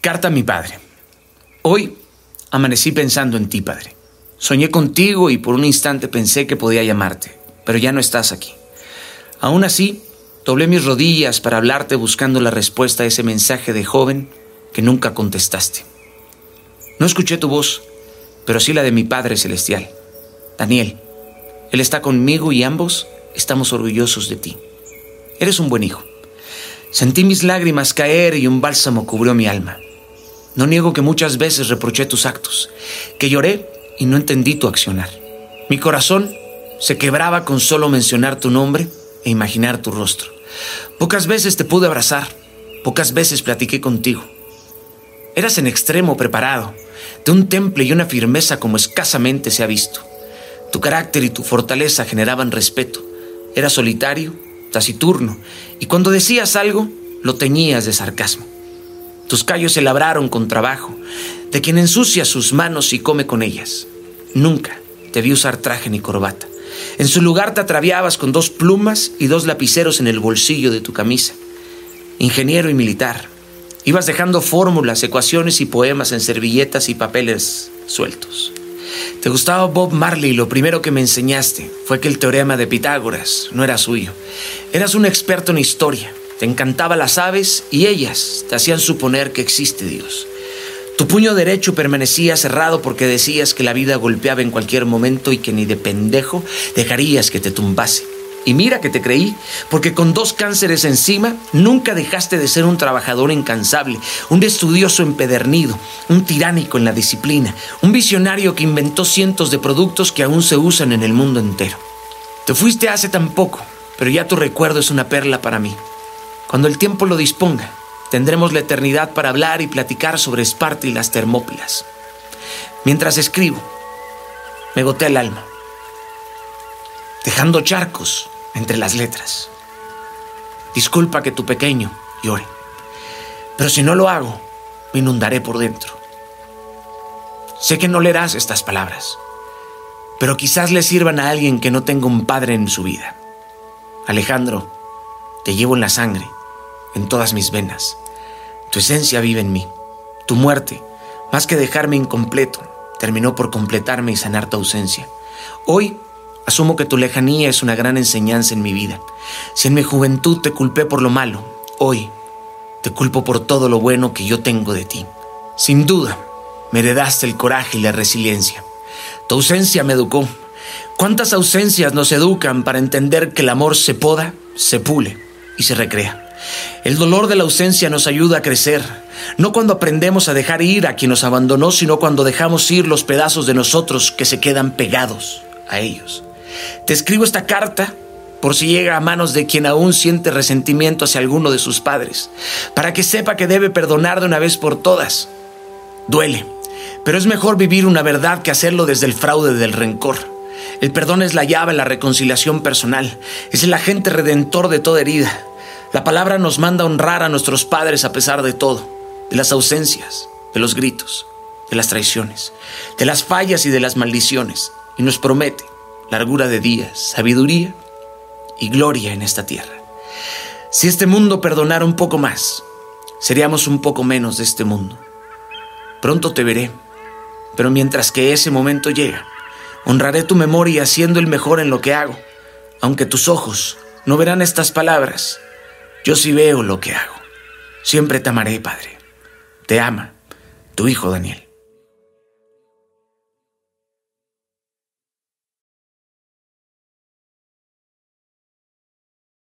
Carta a mi padre. Hoy amanecí pensando en ti, padre. Soñé contigo y por un instante pensé que podía llamarte, pero ya no estás aquí. Aún así, doblé mis rodillas para hablarte buscando la respuesta a ese mensaje de joven que nunca contestaste. No escuché tu voz, pero sí la de mi Padre Celestial, Daniel. Él está conmigo y ambos estamos orgullosos de ti. Eres un buen hijo. Sentí mis lágrimas caer y un bálsamo cubrió mi alma. No niego que muchas veces reproché tus actos, que lloré y no entendí tu accionar. Mi corazón se quebraba con solo mencionar tu nombre e imaginar tu rostro. Pocas veces te pude abrazar, pocas veces platiqué contigo. Eras en extremo preparado, de un temple y una firmeza como escasamente se ha visto. Tu carácter y tu fortaleza generaban respeto. Eras solitario, taciturno, y cuando decías algo, lo teñías de sarcasmo. Tus callos se labraron con trabajo, de quien ensucia sus manos y come con ellas. Nunca te vi usar traje ni corbata. En su lugar te atraviabas con dos plumas y dos lapiceros en el bolsillo de tu camisa. Ingeniero y militar, ibas dejando fórmulas, ecuaciones y poemas en servilletas y papeles sueltos. Te gustaba Bob Marley y lo primero que me enseñaste fue que el teorema de Pitágoras no era suyo. Eras un experto en historia, te encantaban las aves y ellas te hacían suponer que existe Dios. Tu puño derecho permanecía cerrado porque decías que la vida golpeaba en cualquier momento y que ni de pendejo dejarías que te tumbase. Y mira que te creí, porque con dos cánceres encima nunca dejaste de ser un trabajador incansable, un estudioso empedernido, un tiránico en la disciplina, un visionario que inventó cientos de productos que aún se usan en el mundo entero. Te fuiste hace tan poco, pero ya tu recuerdo es una perla para mí. Cuando el tiempo lo disponga, tendremos la eternidad para hablar y platicar sobre Esparta y las Termópilas. Mientras escribo, me gotea el alma, dejando charcos entre las letras. Disculpa que tu pequeño llore, pero si no lo hago, me inundaré por dentro. Sé que no leerás estas palabras, pero quizás le sirvan a alguien que no tenga un padre en su vida. Alejandro, te llevo en la sangre en todas mis venas. Tu esencia vive en mí. Tu muerte, más que dejarme incompleto, terminó por completarme y sanar tu ausencia. Hoy asumo que tu lejanía es una gran enseñanza en mi vida. Si en mi juventud te culpé por lo malo, hoy te culpo por todo lo bueno que yo tengo de ti. Sin duda, me heredaste el coraje y la resiliencia. Tu ausencia me educó. ¿Cuántas ausencias nos educan para entender que el amor se poda, se pule y se recrea? El dolor de la ausencia nos ayuda a crecer, no cuando aprendemos a dejar ir a quien nos abandonó, sino cuando dejamos ir los pedazos de nosotros que se quedan pegados a ellos. Te escribo esta carta por si llega a manos de quien aún siente resentimiento hacia alguno de sus padres, para que sepa que debe perdonar de una vez por todas. Duele, pero es mejor vivir una verdad que hacerlo desde el fraude del rencor. El perdón es la llave a la reconciliación personal, es el agente redentor de toda herida. La palabra nos manda honrar a nuestros padres a pesar de todo, de las ausencias, de los gritos, de las traiciones, de las fallas y de las maldiciones, y nos promete largura de días, sabiduría y gloria en esta tierra. Si este mundo perdonara un poco más, seríamos un poco menos de este mundo. Pronto te veré, pero mientras que ese momento llega, honraré tu memoria siendo el mejor en lo que hago, aunque tus ojos no verán estas palabras yo sí veo lo que hago. Siempre te amaré, Padre. Te ama tu hijo Daniel.